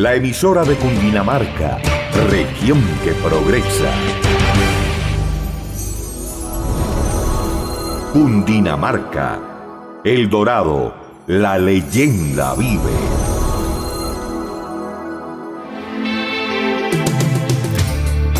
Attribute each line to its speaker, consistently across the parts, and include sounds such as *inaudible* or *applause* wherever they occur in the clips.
Speaker 1: la emisora de Cundinamarca, región que progresa. Cundinamarca, El Dorado, la leyenda vive.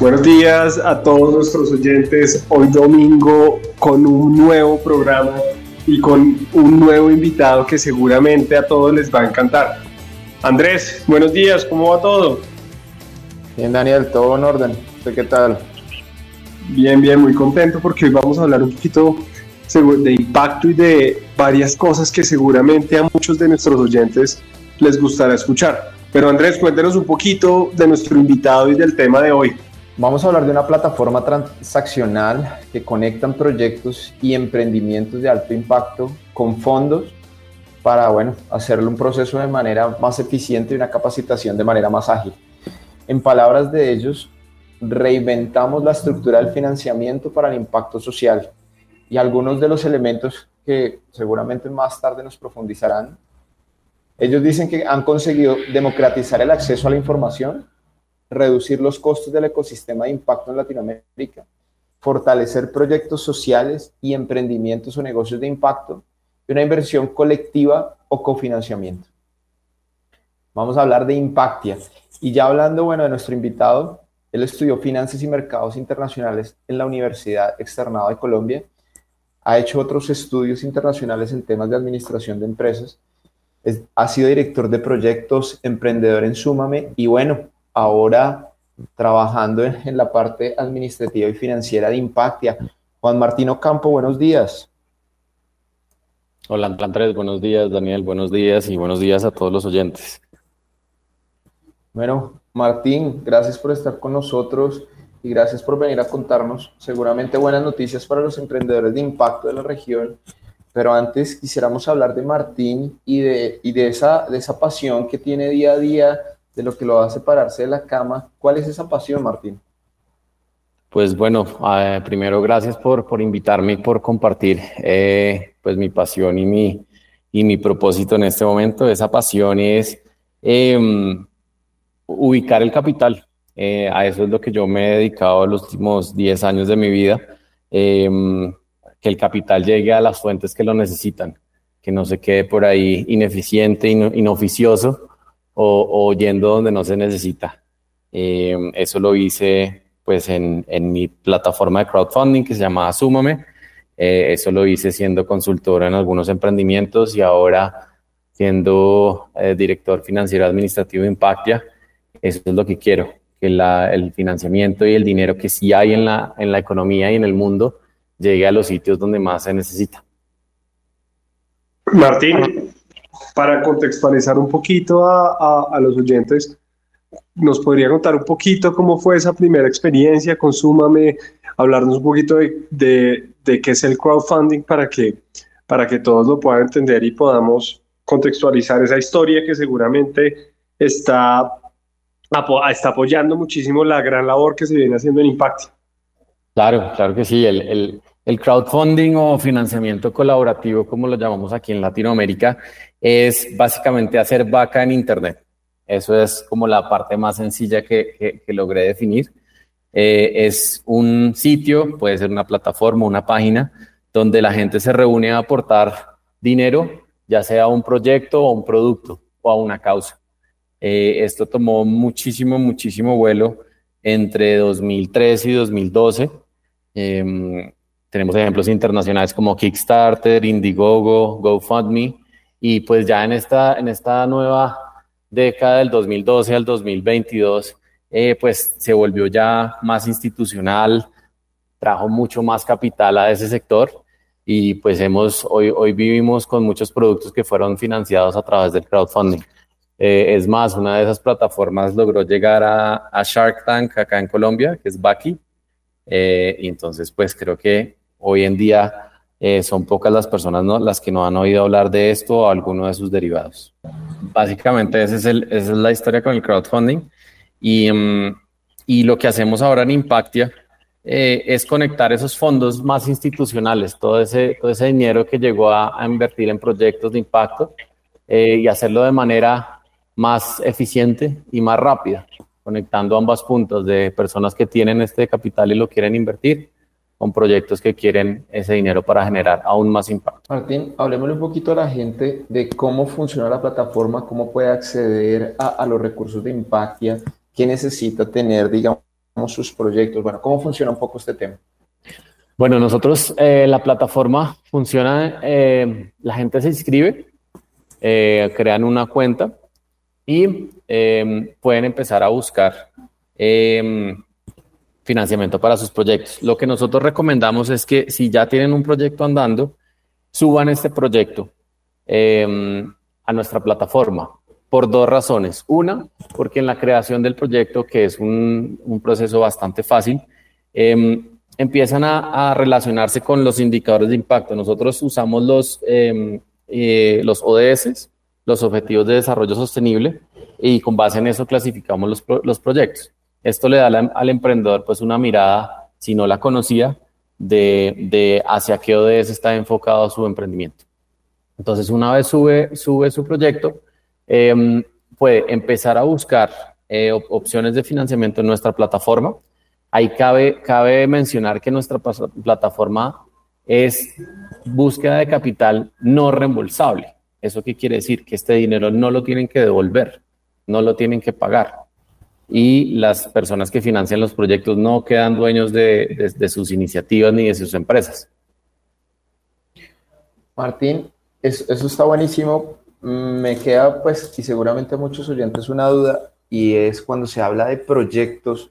Speaker 2: Buenos días a todos nuestros oyentes. Hoy domingo con un nuevo programa y con un nuevo invitado que seguramente a todos les va a encantar. Andrés, buenos días, ¿cómo va todo?
Speaker 3: Bien, Daniel, todo en orden. ¿Qué tal?
Speaker 2: Bien, bien, muy contento porque hoy vamos a hablar un poquito de impacto y de varias cosas que seguramente a muchos de nuestros oyentes les gustará escuchar. Pero Andrés, cuéntenos un poquito de nuestro invitado y del tema de hoy.
Speaker 3: Vamos a hablar de una plataforma transaccional que conectan proyectos y emprendimientos de alto impacto con fondos para, bueno, hacerle un proceso de manera más eficiente y una capacitación de manera más ágil. En palabras de ellos, reinventamos la estructura del financiamiento para el impacto social y algunos de los elementos que seguramente más tarde nos profundizarán. Ellos dicen que han conseguido democratizar el acceso a la información reducir los costos del ecosistema de impacto en Latinoamérica, fortalecer proyectos sociales y emprendimientos o negocios de impacto y una inversión colectiva o cofinanciamiento. Vamos a hablar de Impactia. Y ya hablando, bueno, de nuestro invitado, él estudió Finanzas y Mercados Internacionales en la Universidad Externada de Colombia, ha hecho otros estudios internacionales en temas de administración de empresas, ha sido director de proyectos, emprendedor en Súmame y bueno, ahora trabajando en, la parte administrativa y financiera de Impactia. Juan Martín Ocampo, buenos días.
Speaker 4: Hola Andrés, buenos días, Daniel, buenos días y buenos días a todos los oyentes.
Speaker 3: Bueno, Martín, gracias por estar con nosotros y gracias por venir a contarnos seguramente buenas noticias para los emprendedores de impacto de la región. Pero antes quisiéramos hablar de Martín y de, y de, esa, de esa pasión que tiene día a día de lo que lo hace pararse de la cama. ¿Cuál es esa pasión, Martín?
Speaker 4: Pues bueno, eh, primero gracias por, por invitarme y por compartir eh, pues mi pasión y mi, y mi propósito en este momento. Esa pasión es em, ubicar el capital. Eh, a eso es lo que yo me he dedicado los últimos 10 años de mi vida. Em, que el capital llegue a las fuentes que lo necesitan, que no se quede por ahí ineficiente, inoficioso, o, yendo donde no se necesita. Eh, eso lo hice pues en, en, mi plataforma de crowdfunding que se llama Súmame. Eh, eso lo hice siendo consultor en algunos emprendimientos y ahora siendo eh, director financiero administrativo de Impactia. Eso es lo que quiero, que la, el financiamiento y el dinero que sí hay en la, en la economía y en el mundo llegue a los sitios donde más se necesita.
Speaker 2: Martín, para contextualizar un poquito a, los oyentes, ¿nos podría contar un poquito cómo fue esa primera experiencia? Consúmame, hablarnos un poquito de, qué es el crowdfunding para que, para que todos lo puedan entender y podamos contextualizar esa historia que seguramente está, está apoyando muchísimo la gran labor que se viene haciendo en Impact.
Speaker 4: Claro, claro que sí. El, el crowdfunding o financiamiento colaborativo, como lo llamamos aquí en Latinoamérica, es básicamente hacer vaca en Internet. Eso es como la parte más sencilla que, logré definir. Eh, es un sitio, puede ser una plataforma, una página, donde la gente se reúne a aportar dinero, ya sea a un proyecto o a un producto o a una causa. Eh, esto tomó muchísimo, muchísimo vuelo entre 2013 y 2012. Em, tenemos ejemplos internacionales como Kickstarter, Indiegogo, GoFundMe, y pues ya en esta, en esta nueva década del 2012 al 2022, eh, pues se volvió ya más institucional, trajo mucho más capital a ese sector y pues hemos, hoy, hoy vivimos con muchos productos que fueron financiados a través del crowdfunding. Eh, es más, una de esas plataformas logró llegar a, Shark Tank acá en Colombia, que es Baki. Eh, y entonces, pues creo que hoy en día eh, son pocas las personas las que no han oído hablar de esto o alguno de sus derivados. Básicamente, ese es el, esa es la historia con el crowdfunding. Y, mm, y lo que hacemos ahora en Impactia es conectar esos fondos más institucionales, todo ese, todo ese dinero que llegó a, a invertir en proyectos de impacto y hacerlo de manera más eficiente y más rápida, conectando ambas puntas de personas que tienen este capital y lo quieren invertir con proyectos que quieren ese dinero para generar aún más impacto.
Speaker 3: Martín, hablemos un poquito a la gente de cómo funciona la plataforma, cómo puede acceder a, los recursos de Impactia, qué necesita tener, digamos, sus proyectos. Bueno, ¿cómo funciona un poco este tema?
Speaker 4: Bueno, nosotros, eh, la plataforma funciona, eh, la gente se inscribe, eh, crean una cuenta, y pueden empezar a buscar financiamiento para sus proyectos. Lo que nosotros recomendamos es que si ya tienen un proyecto andando, suban este proyecto em, a nuestra plataforma por dos razones. Una, porque en la creación del proyecto, que es un, proceso bastante fácil, empiezan a, relacionarse con los indicadores de impacto. Nosotros usamos los, eh, los ODS, los objetivos de desarrollo sostenible y con base en eso clasificamos los, los proyectos. Esto le da al emprendedor pues una mirada, si no la conocía, de, de, hacia qué ODS está enfocado su emprendimiento. Entonces, una vez sube, sube su proyecto, em, puede empezar a buscar eh, opciones de financiamiento en nuestra plataforma. Ahí cabe, cabe mencionar que nuestra plataforma es búsqueda de capital no reembolsable. ¿Eso qué quiere decir? Que este dinero no lo tienen que devolver, no lo tienen que pagar. Y las personas que financian los proyectos no quedan dueños de, sus iniciativas ni de sus empresas.
Speaker 3: Martín, eso, está buenísimo. Me queda, pues, y seguramente a muchos oyentes una duda, y es cuando se habla de proyectos,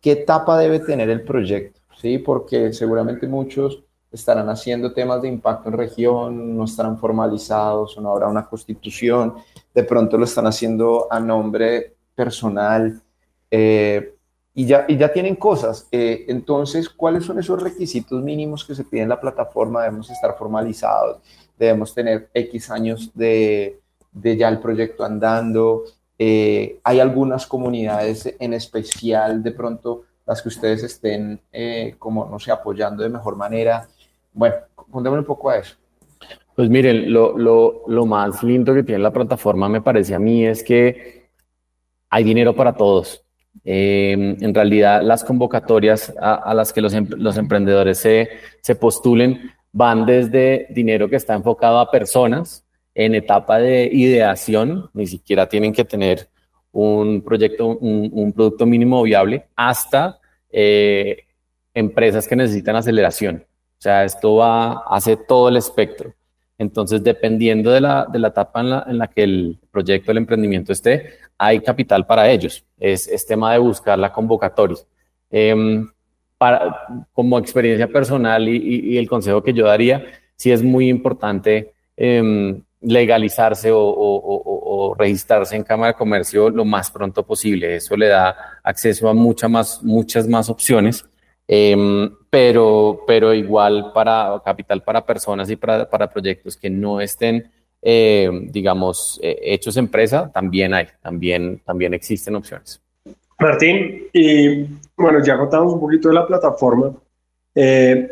Speaker 3: ¿qué etapa debe tener el proyecto? Sí, porque seguramente muchos estarán haciendo temas de impacto en región, no estarán formalizados, no habrá una constitución, de pronto lo están haciendo a nombre personal eh, y, ya, y ya tienen cosas. Eh, entonces, ¿cuáles son esos requisitos mínimos que se piden en la plataforma? Debemos estar formalizados, debemos tener X años de, de ya el proyecto andando. Eh, hay algunas comunidades en especial, de pronto las que ustedes estén como, no sé, apoyando de mejor manera bueno, contémosle un poco a eso.
Speaker 4: Pues miren, lo, lo, lo, más lindo que tiene la plataforma me parece a mí es que hay dinero para todos. Em, en realidad, las convocatorias a, las que los, em, emprendedores se, postulen van desde dinero que está enfocado a personas en etapa de ideación, ni siquiera tienen que tener un proyecto, un, producto mínimo viable, hasta eh, empresas que necesitan aceleración. O sea, esto va, hace todo el espectro. Entonces, dependiendo de la, de la etapa en la, en la, que el proyecto, el emprendimiento esté, hay capital para ellos. Es, es tema de buscar la convocatoria. Em, para, como experiencia personal y, y, el consejo que yo daría, sí es muy importante em, legalizarse o, o, o, registrarse en Cámara de Comercio lo más pronto posible. Eso le da acceso a mucha más, muchas más opciones Em, pero, pero igual para capital para personas y para, para proyectos que no estén, em, digamos, eh, hechos empresa, también hay, también, también existen opciones.
Speaker 2: Martín, y bueno, ya contamos un poquito de la plataforma. Eh,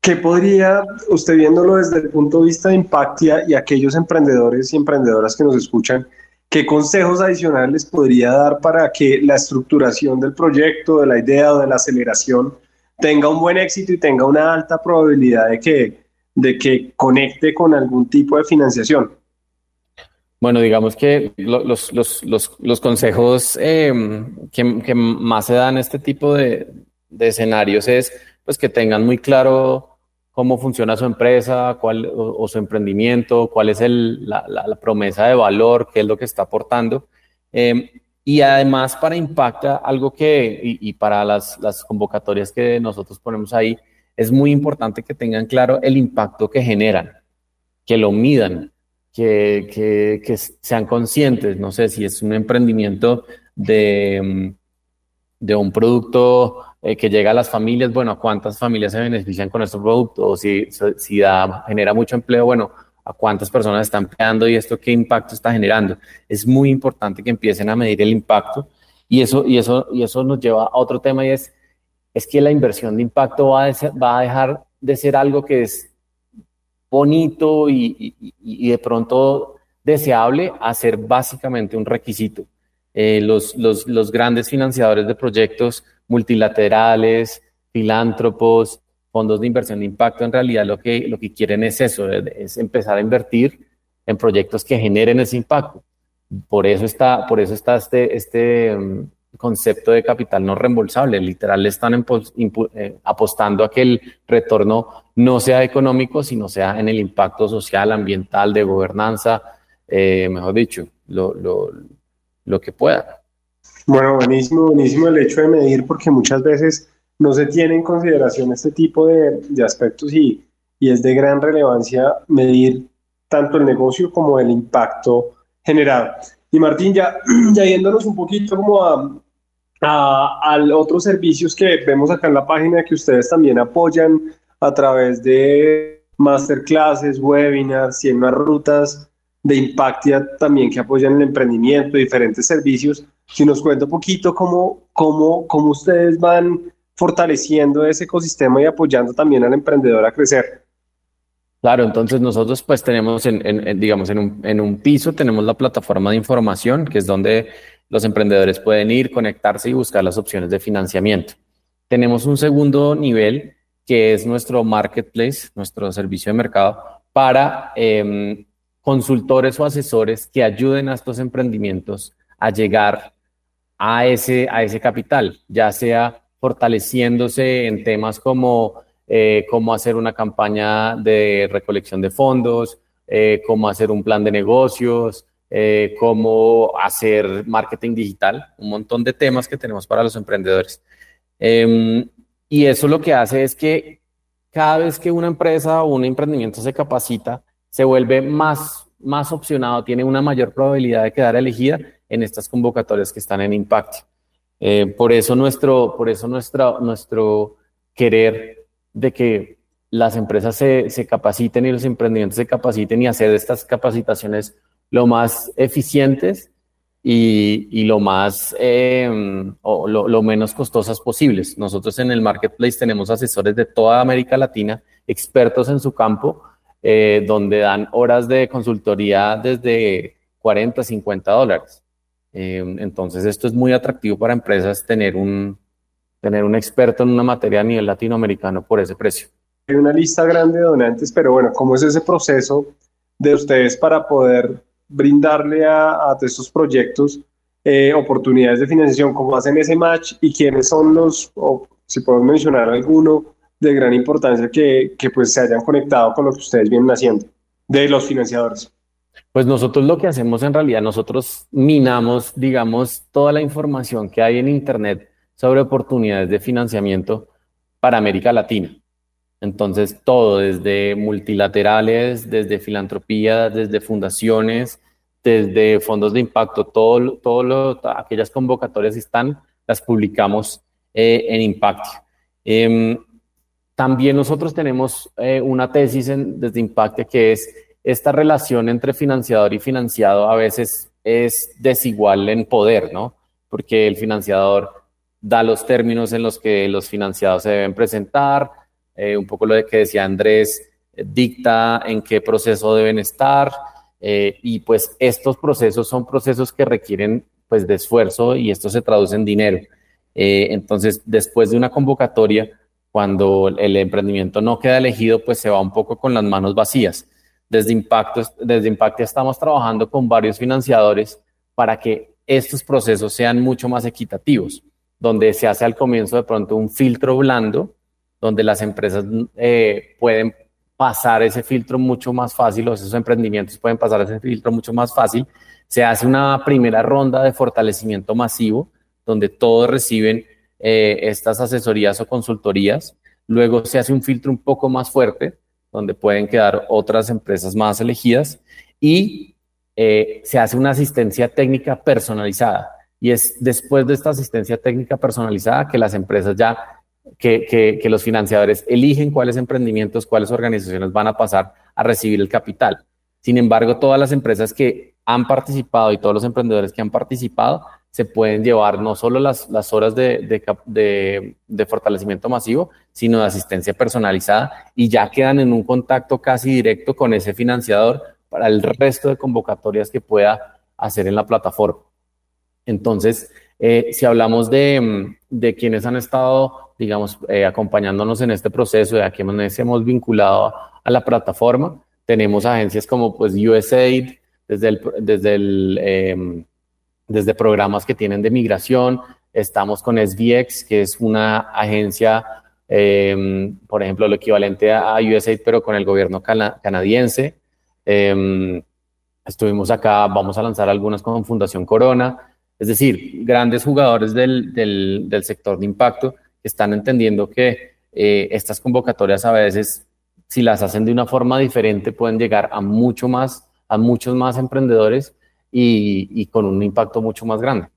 Speaker 2: ¿Qué podría, usted viéndolo desde el punto de vista de Impactia y aquellos emprendedores y emprendedoras que nos escuchan, ¿Qué consejos adicionales podría dar para que la estructuración del proyecto, de la idea o de la aceleración tenga un buen éxito y tenga una alta probabilidad de que, de que conecte con algún tipo de financiación?
Speaker 4: Bueno, digamos que los, los, los, los consejos em, que, que, más se dan este tipo de, de, escenarios es pues que tengan muy claro cómo funciona su empresa cuál, o, su emprendimiento, cuál es el, la, la, promesa de valor, qué es lo que está aportando. Eh, y además para Impacta, algo que, y, y para las, las, convocatorias que nosotros ponemos ahí, es muy importante que tengan claro el impacto que generan, que lo midan, que, que, que sean conscientes. No sé si es un emprendimiento de, de un producto eh, que llega a las familias, bueno, cuántas familias se benefician con estos productos, o si, si da, genera mucho empleo, bueno, a cuántas personas están empleando y esto qué impacto está generando. Es muy importante que empiecen a medir el impacto y eso, y eso, y eso nos lleva a otro tema y es, es que la inversión de impacto va a, dejar de ser algo que es bonito y, de pronto deseable a ser básicamente un requisito. Eh, los, los, grandes financiadores de proyectos multilaterales, filántropos, fondos de inversión de impacto, en realidad lo que, lo que quieren es eso, es empezar a invertir en proyectos que generen ese impacto. Por eso está, por eso está este, este um, concepto de capital no reembolsable. Literal, están eh, apostando a que el retorno no sea económico, sino sea en el impacto social, ambiental, de gobernanza, eh, mejor dicho, lo, lo, lo que pueda.
Speaker 2: Bueno, buenísimo, buenísimo el hecho de medir porque muchas veces no se tiene en consideración este tipo de, de aspectos y, y, es de gran relevancia medir tanto el negocio como el impacto generado. Y Martín, ya, *clears throat* ya yéndonos un poquito como a, a, otros servicios que vemos acá en la página que ustedes también apoyan a través de masterclasses, webinars y en rutas de Impactia también que apoyan el emprendimiento, diferentes servicios. Si nos cuenta un poquito cómo, cómo, cómo ustedes van fortaleciendo ese ecosistema y apoyando también al emprendedor a crecer.
Speaker 4: Claro, entonces nosotros pues tenemos, en, en, digamos, en un, en un piso tenemos la plataforma de información, que es donde los emprendedores pueden ir, conectarse y buscar las opciones de financiamiento. Tenemos un segundo nivel, que es nuestro marketplace, nuestro servicio de mercado, para eh, consultores o asesores que ayuden a estos emprendimientos a llegar a ese, a ese capital, ya sea fortaleciéndose en temas como eh, cómo hacer una campaña de recolección de fondos, eh, cómo hacer un plan de negocios, eh, cómo hacer marketing digital, un montón de temas que tenemos para los emprendedores. Em, y eso lo que hace es que cada vez que una empresa o un emprendimiento se capacita, se vuelve más, más opcionado, tiene una mayor probabilidad de quedar elegida en estas convocatorias que están en Impact. Eh, por eso nuestro, por eso nuestra, nuestro querer de que las empresas se, se, capaciten y los emprendimientos se capaciten y hacer estas capacitaciones lo más eficientes y, y lo más eh, o lo, lo, menos costosas posibles. Nosotros en el marketplace tenemos asesores de toda América Latina, expertos en su campo, eh, donde dan horas de consultoría desde 40, 50 dólares. Eh, entonces, esto es muy atractivo para empresas tener un, tener un experto en una materia a nivel latinoamericano por ese precio.
Speaker 2: Hay una lista grande de donantes, pero bueno, ¿cómo es ese proceso de ustedes para poder brindarle a, a estos proyectos eh, oportunidades de financiación? ¿Cómo hacen ese match y quiénes son los, o si podemos mencionar alguno, de gran importancia que, que pues se hayan conectado con lo que ustedes vienen haciendo de los financiadores.
Speaker 4: Pues nosotros lo que hacemos en realidad, nosotros minamos, digamos, toda la información que hay en Internet sobre oportunidades de financiamiento para América Latina. Entonces, todo, desde multilaterales, desde filantropía, desde fundaciones, desde fondos de impacto, todo, todo aquellas convocatorias están, las publicamos eh, en Impact. Eh, también nosotros tenemos eh, una tesis en, desde Impacte que es esta relación entre financiador y financiado a veces es desigual en poder, ¿no? Porque el financiador da los términos en los que los financiados se deben presentar, eh, un poco lo que decía Andrés, dicta en qué proceso deben estar, eh, y pues estos procesos son procesos que requieren pues de esfuerzo y esto se traduce en dinero. Eh, entonces, después de una convocatoria, cuando el emprendimiento no queda elegido, pues se va un poco con las manos vacías. desde Impacto, desde Impacto estamos trabajando con varios financiadores para que estos procesos sean mucho más equitativos, donde se hace al comienzo de pronto un filtro blando, donde las empresas eh, pueden pasar ese filtro mucho más fácil, o esos emprendimientos pueden pasar ese filtro mucho más fácil. Se hace una primera ronda de fortalecimiento masivo, donde todos reciben eh, estas asesorías o consultorías. Luego se hace un filtro un poco más fuerte, donde pueden quedar otras empresas más elegidas. Y eh, se hace una asistencia técnica personalizada. Y es después de esta asistencia técnica personalizada que las empresas ya, que, los financiadores eligen cuáles emprendimientos, cuáles organizaciones van a pasar a recibir el capital. Sin embargo, todas las empresas que han participado y todos los emprendedores que han participado se pueden llevar no solo las, las horas de, de, de, fortalecimiento masivo, sino de asistencia personalizada y ya quedan en un contacto casi directo con ese financiador para el resto de convocatorias que pueda hacer en la plataforma. Entonces, eh, si hablamos de, de, quienes han estado, digamos, eh, acompañándonos en este proceso, de a quienes hemos vinculado a, la plataforma, tenemos agencias como pues USAID, desde el, desde em, desde programas que tienen de migración. Estamos con SVX, que es una agencia, em, por ejemplo, lo equivalente a USAID, pero con el gobierno canadiense. Em, estuvimos acá, vamos a lanzar algunas con Fundación Corona. Es decir, grandes jugadores del, del, sector de impacto están entendiendo que eh, estas convocatorias a veces, si las hacen de una forma diferente, pueden llegar a mucho más, a muchos más emprendedores y, con un impacto mucho más grande,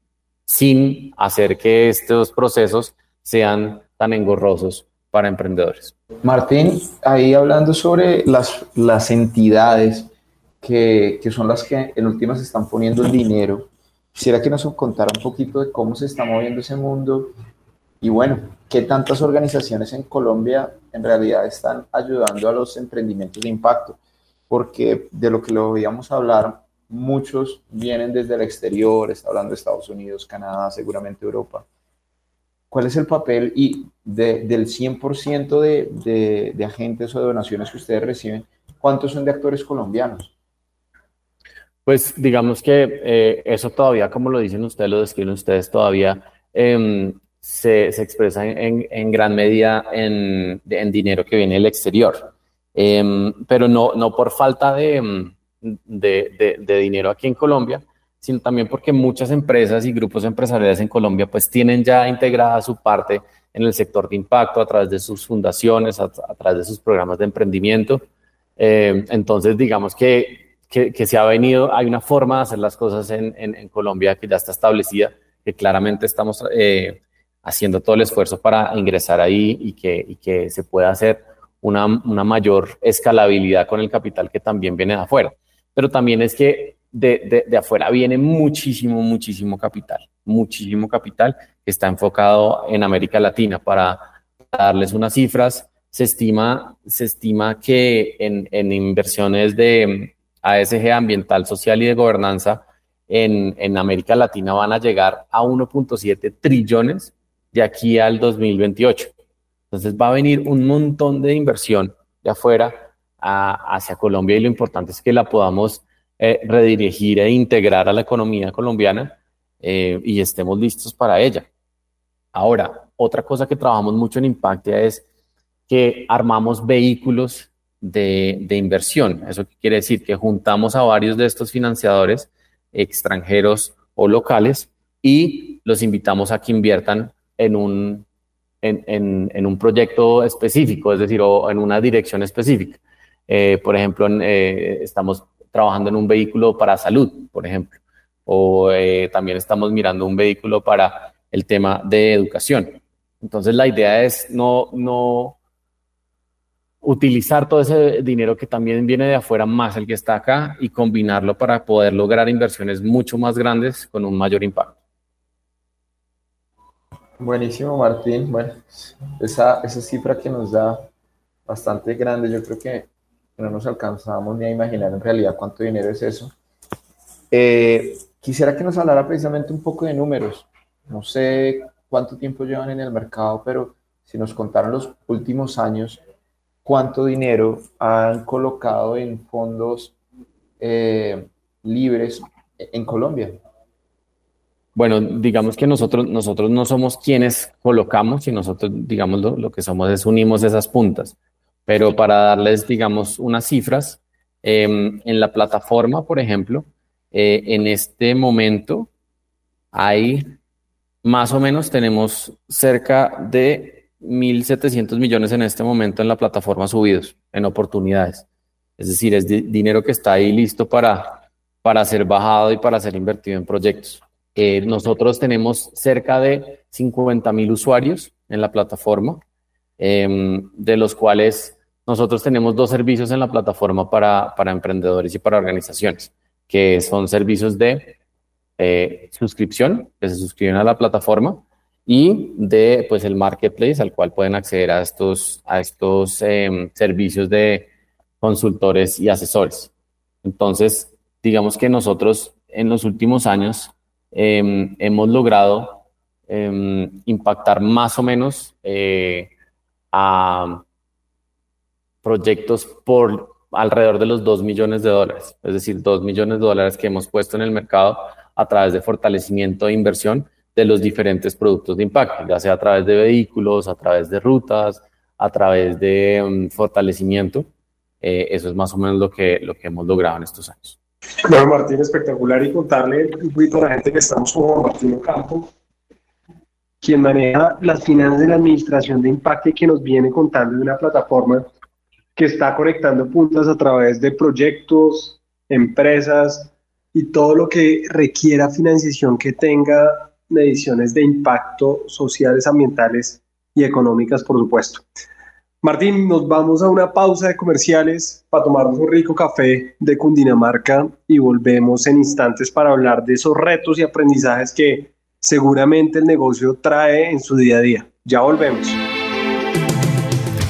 Speaker 4: sin hacer que estos procesos sean tan engorrosos para emprendedores.
Speaker 3: Martín, ahí hablando sobre las, las entidades que, que, son las que en últimas están poniendo el dinero, quisiera que nos contara un poquito de cómo se está moviendo ese mundo y bueno, qué tantas organizaciones en Colombia en realidad están ayudando a los emprendimientos de impacto, porque de lo que lo veíamos hablar, muchos vienen desde el exterior, está hablando de Estados Unidos, Canadá, seguramente Europa. ¿Cuál es el papel y del 100% de, de, agentes o donaciones que ustedes reciben, cuántos son de actores colombianos?
Speaker 4: Pues digamos que eh, eso todavía, como lo dicen ustedes, lo describen ustedes, todavía em, se, expresa en, gran medida en, dinero que viene del exterior. Em, pero no, no por falta de, em, de, dinero aquí en Colombia, sino también porque muchas empresas y grupos empresariales en Colombia pues tienen ya integrada su parte en el sector de impacto a través de sus fundaciones, a, través de sus programas de emprendimiento. Eh, entonces, digamos que, que, se ha venido, hay una forma de hacer las cosas en, en, en Colombia que ya está establecida, que claramente estamos eh, haciendo todo el esfuerzo para ingresar ahí y que, se pueda hacer una, mayor escalabilidad con el capital que también viene de afuera pero también es que de, afuera viene muchísimo, muchísimo capital, muchísimo capital que está enfocado en América Latina. Para darles unas cifras, se estima, se estima que en, en inversiones de ASG ambiental, social y de gobernanza en, en América Latina van a llegar a 1.7 trillones de aquí al 2028. Entonces va a venir un montón de inversión de afuera hacia Colombia y lo importante es que la podamos eh, redirigir e integrar a la economía colombiana eh, y estemos listos para ella. Ahora, otra cosa que trabajamos mucho en Impactia es que armamos vehículos de, de inversión. ¿Eso quiere decir? Que juntamos a varios de estos financiadores extranjeros o locales y los invitamos a que inviertan en un, en, en, en un proyecto específico, es decir, o en una dirección específica. Eh, por ejemplo, eh, estamos trabajando en un vehículo para salud, por ejemplo, o eh, también estamos mirando un vehículo para el tema de educación. Entonces, la idea es no, no utilizar todo ese dinero que también viene de afuera más el que está acá y combinarlo para poder lograr inversiones mucho más grandes con un mayor impacto.
Speaker 3: Buenísimo, Martín. Bueno, esa, esa cifra que nos da bastante grande, yo creo que no nos alcanzamos ni a imaginar en realidad cuánto dinero es eso. Eh, quisiera que nos hablara precisamente un poco de números. No sé cuánto tiempo llevan en el mercado, pero si nos contaron los últimos años, cuánto dinero han colocado en fondos eh, libres en Colombia.
Speaker 4: Bueno, digamos que nosotros, nosotros no somos quienes colocamos y nosotros, digamos, lo, que somos es unimos esas puntas. Pero para darles, digamos, unas cifras, em, en la plataforma, por ejemplo, eh, en este momento hay más o menos, tenemos cerca de 1.700 millones en este momento en la plataforma subidos, en oportunidades. Es decir, es dinero que está ahí listo para, para ser bajado y para ser invertido en proyectos. Eh, nosotros tenemos cerca de 50 mil usuarios en la plataforma, em, de los cuales nosotros tenemos dos servicios en la plataforma para, para emprendedores y para organizaciones, que son servicios de eh, suscripción, que se suscriben a la plataforma, y de pues el marketplace al cual pueden acceder a estos, a estos em, servicios de consultores y asesores. Entonces, digamos que nosotros en los últimos años Em, hemos logrado em, impactar más o menos eh, a proyectos por alrededor de los 2 millones de dólares, es decir, 2 millones de dólares que hemos puesto en el mercado a través de fortalecimiento e inversión de los diferentes productos de impacto, ya sea a través de vehículos, a través de rutas, a través de em, fortalecimiento. Eh, eso es más o menos lo que, lo que hemos logrado en estos años.
Speaker 2: Bueno, Martín, espectacular y contarle un poquito a la gente que estamos con Martín Ocampo, quien maneja las finanzas de la administración de impacto y que nos viene contando de una plataforma que está conectando puntas a través de proyectos, empresas y todo lo que requiera financiación que tenga mediciones de impacto sociales, ambientales y económicas, por supuesto. Martín, nos vamos a una pausa de comerciales para tomarnos un rico café de Cundinamarca y volvemos en instantes para hablar de esos retos y aprendizajes que seguramente el negocio trae en su día a día. Ya volvemos.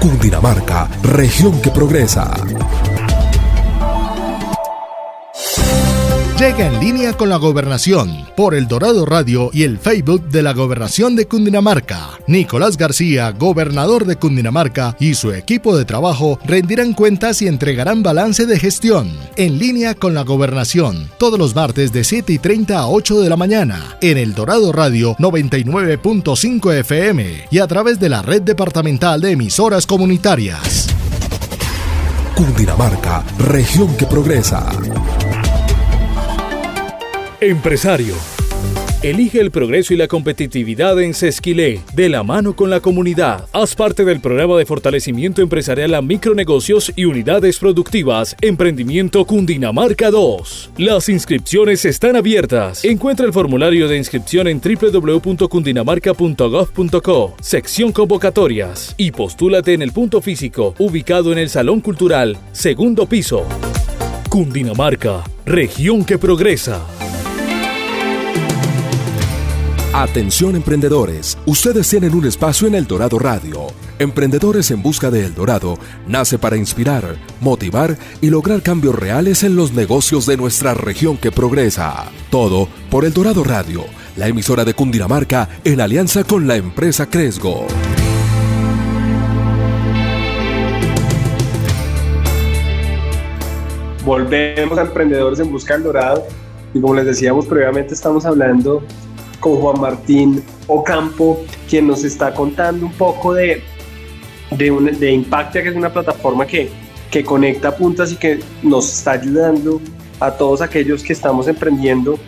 Speaker 5: Cundinamarca, región que progresa.
Speaker 6: Llega en línea con la gobernación por el Dorado Radio y el Facebook de la gobernación de Cundinamarca. Nicolás García, gobernador de Cundinamarca, y su equipo de trabajo rendirán cuentas y entregarán balance de gestión. En línea con la gobernación, todos los martes de 7 y 30 a 8 de la mañana, en el Dorado Radio 99.5 FM y a través de la red departamental de emisoras comunitarias.
Speaker 5: Cundinamarca, región que progresa.
Speaker 7: Empresario. Elige el progreso y la competitividad en Sesquilé, de la mano con la comunidad. Haz parte del programa de fortalecimiento empresarial a micronegocios y unidades productivas Emprendimiento Cundinamarca 2. Las inscripciones están abiertas. Encuentra el formulario de inscripción en www.cundinamarca.gov.co, sección convocatorias, y postúlate en el punto físico ubicado en el Salón Cultural, segundo piso. Cundinamarca, región que progresa.
Speaker 5: Atención emprendedores, ustedes tienen un espacio en El Dorado Radio. Emprendedores en Busca de El Dorado nace para inspirar, motivar y lograr cambios reales en los negocios de nuestra región que progresa. Todo por El Dorado Radio, la emisora de Cundinamarca en alianza con la empresa Cresgo.
Speaker 2: Volvemos a Emprendedores en Busca del Dorado y como les decíamos previamente estamos hablando con Juan Martín Ocampo, quien nos está contando un poco de, de, un, de Impactia, que es una plataforma que, que conecta puntas y que nos está ayudando a todos aquellos que estamos emprendiendo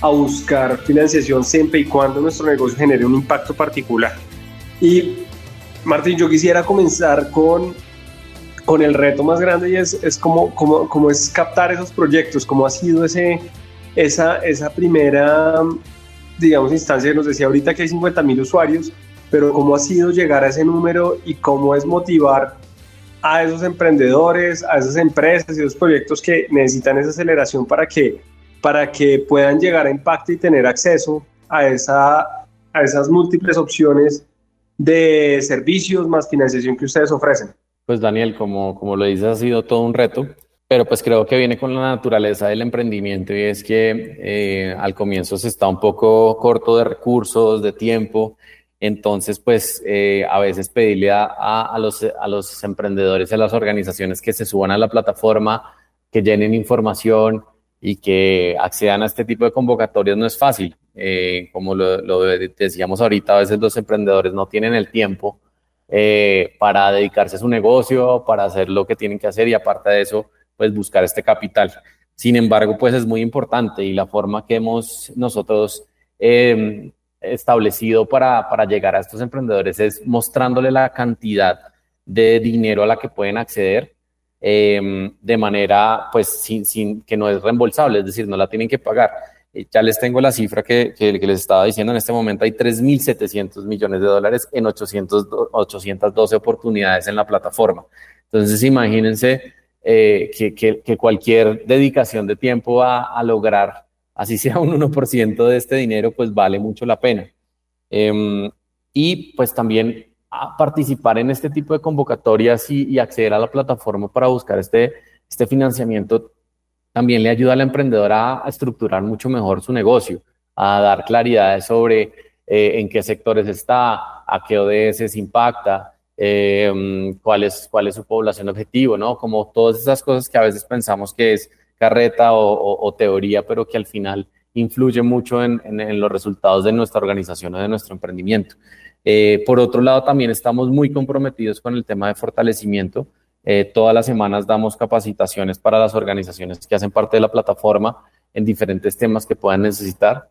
Speaker 2: a buscar financiación siempre y cuando nuestro negocio genere un impacto particular. Y Martín, yo quisiera comenzar con, con el reto más grande y es, es cómo, cómo, cómo es captar esos proyectos, cómo ha sido ese, esa, esa primera digamos, instancia que nos decía ahorita que hay 50 mil usuarios pero cómo ha sido llegar a ese número y cómo es motivar a esos emprendedores, a esas empresas y esos proyectos que necesitan esa aceleración para que, para que puedan llegar a impacto y tener acceso a, esa, a esas múltiples opciones de servicios más financiación que ustedes ofrecen.
Speaker 4: Pues Daniel, como, como lo dices, ha sido todo un reto, pero pues creo que viene con la naturaleza del emprendimiento y es que eh, al comienzo se está un poco corto de recursos, de tiempo, entonces pues eh, a veces pedirle a, los, a los emprendedores, a las organizaciones que se suban a la plataforma, que llenen información y que accedan a este tipo de convocatorias no es fácil. Eh, como lo, lo, decíamos ahorita, a veces los emprendedores no tienen el tiempo eh, para dedicarse a su negocio, para hacer lo que tienen que hacer y aparte de eso, pues buscar este capital. Sin embargo, pues es muy importante y la forma que hemos nosotros eh, establecido para, para llegar a estos emprendedores es mostrándole la cantidad de dinero a la que pueden acceder eh, de manera, pues, sin, sin, que no es reembolsable, es decir, no la tienen que pagar. Eh, ya les tengo la cifra que, que, que les estaba diciendo. En este momento hay 3.700 millones de dólares en 800, 812 oportunidades en la plataforma. Entonces, imagínense eh, que, cualquier dedicación de tiempo a, lograr, así *laughs* sea un 1% de este dinero, pues vale mucho la pena. Eh, y pues también a participar en este tipo de convocatorias y, acceder a la plataforma para buscar este, este financiamiento también le ayuda al emprendedor a, a estructurar mucho mejor su negocio, a dar claridades sobre eh, en qué sectores está, a qué ODS impacta, eh, cuál, es, cuál es su población objetivo, ¿no? Como todas esas cosas que a veces pensamos que es carreta o, o, o teoría, pero que al final influye mucho en, en, en, los resultados de nuestra organización o de nuestro emprendimiento. Eh, por otro lado, también estamos muy comprometidos con el tema de fortalecimiento. Eh, todas las semanas damos capacitaciones para las organizaciones que hacen parte de la plataforma en diferentes temas que puedan necesitar.